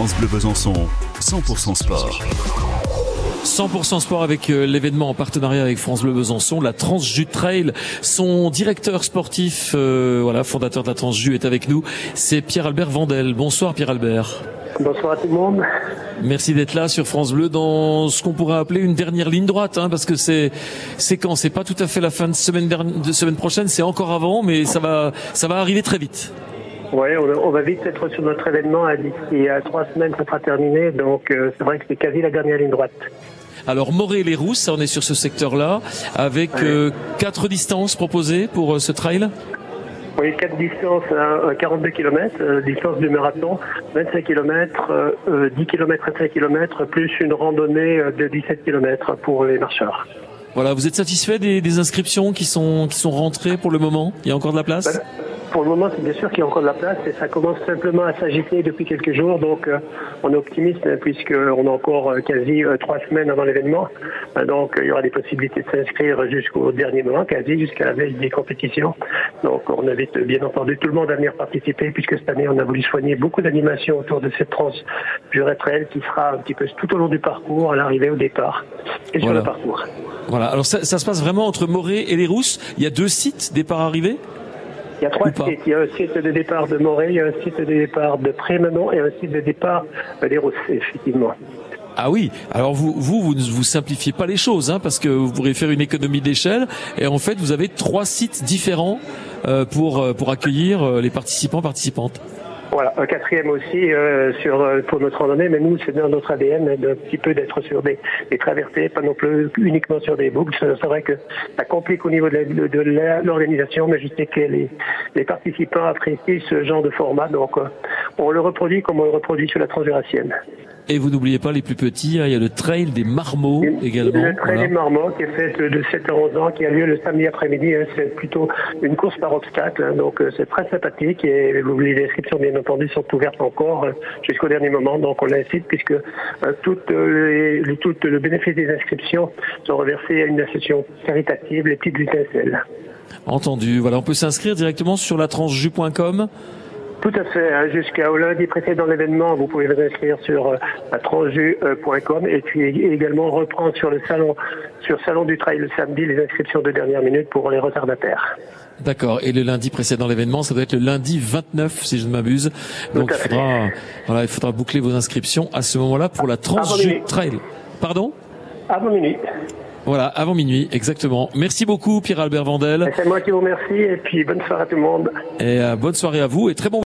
France Bleu Besançon, 100% sport. 100% sport avec euh, l'événement en partenariat avec France Bleu Besançon, la Transjus Trail. Son directeur sportif, euh, voilà, fondateur de la Transjus est avec nous. C'est Pierre-Albert Vandel. Bonsoir Pierre-Albert. Bonsoir à tout le monde. Merci d'être là sur France Bleu dans ce qu'on pourrait appeler une dernière ligne droite, hein, parce que c'est c'est quand? C'est pas tout à fait la fin de semaine de semaine prochaine, c'est encore avant, mais ça va ça va arriver très vite. Oui, on, va vite être sur notre événement. D'ici à trois semaines, ça sera terminé. Donc, euh, c'est vrai que c'est quasi la dernière ligne droite. Alors, Morée les Rousses, on est sur ce secteur-là, avec euh, quatre distances proposées pour euh, ce trail? Oui, quatre distances à 42 km, distance du marathon, 25 km, 10 km et 5 km, plus une randonnée de 17 km pour les marcheurs. Voilà, vous êtes satisfait des, inscriptions qui sont, qui sont rentrées pour le moment? Il y a encore de la place? Ben, pour le moment, c'est bien sûr qu'il y a encore de la place et ça commence simplement à s'agiter depuis quelques jours. Donc, euh, on est optimiste hein, puisqu'on a encore euh, quasi euh, trois semaines avant l'événement. donc, il y aura des possibilités de s'inscrire jusqu'au dernier moment, quasi jusqu'à la veille des compétitions. Donc, on invite bien entendu tout le monde à venir participer puisque cette année, on a voulu soigner beaucoup d'animations autour de cette trans trail qui sera un petit peu tout au long du parcours, à l'arrivée, au départ et sur le parcours. Voilà. Alors, ça, ça se passe vraiment entre Morée et les Rousses. Il y a deux sites départ-arrivée il y a trois sites. Il y a un site de départ de Morée, il y a un site de départ de Prémenon et un site de départ des Rousses, effectivement. Ah oui, alors vous, vous, vous ne vous simplifiez pas les choses, hein, parce que vous pourrez faire une économie d'échelle, et en fait, vous avez trois sites différents euh, pour, euh, pour accueillir euh, les participants, participantes. Voilà, un quatrième aussi euh, sur euh, pour notre randonnée, mais nous c'est dans notre ADN d'un petit peu d'être sur des, des, traversées, pas non plus uniquement sur des boucles. C'est vrai que ça complique au niveau de l'organisation, mais je sais que les, les, participants apprécient ce genre de format, donc euh, on le reproduit comme on le reproduit sur la transjurassienne. Et vous n'oubliez pas les plus petits, hein, il y a le trail des marmots également. Le trail des marmots qui est fait de 7 à 11 ans, qui a lieu le samedi après-midi. Hein, c'est plutôt une course par obstacle, hein, donc c'est très sympathique et les inscriptions bien entendu, sont ouvertes encore euh, jusqu'au dernier moment. Donc on l'incite puisque euh, tout, euh, les, tout le bénéfice des inscriptions sont reversés à une association caritative, les petites étincelles. Entendu. Voilà, on peut s'inscrire directement sur la. Tout à fait. Hein. Jusqu'au lundi précédent l'événement, vous pouvez vous inscrire sur la transju.com et puis également reprendre sur le salon, sur Salon du Trail le samedi, les inscriptions de dernière minute pour les retardataires. D'accord. Et le lundi précédent l'événement, ça doit être le lundi 29, si je ne m'abuse. Donc il faudra, voilà, il faudra boucler vos inscriptions à ce moment-là pour la Transjus Trail. Pardon? Avant minuit. Voilà, avant minuit, exactement. Merci beaucoup, Pierre-Albert Vandel. C'est moi qui vous remercie et puis bonne soirée à tout le monde. Et euh, bonne soirée à vous et très bon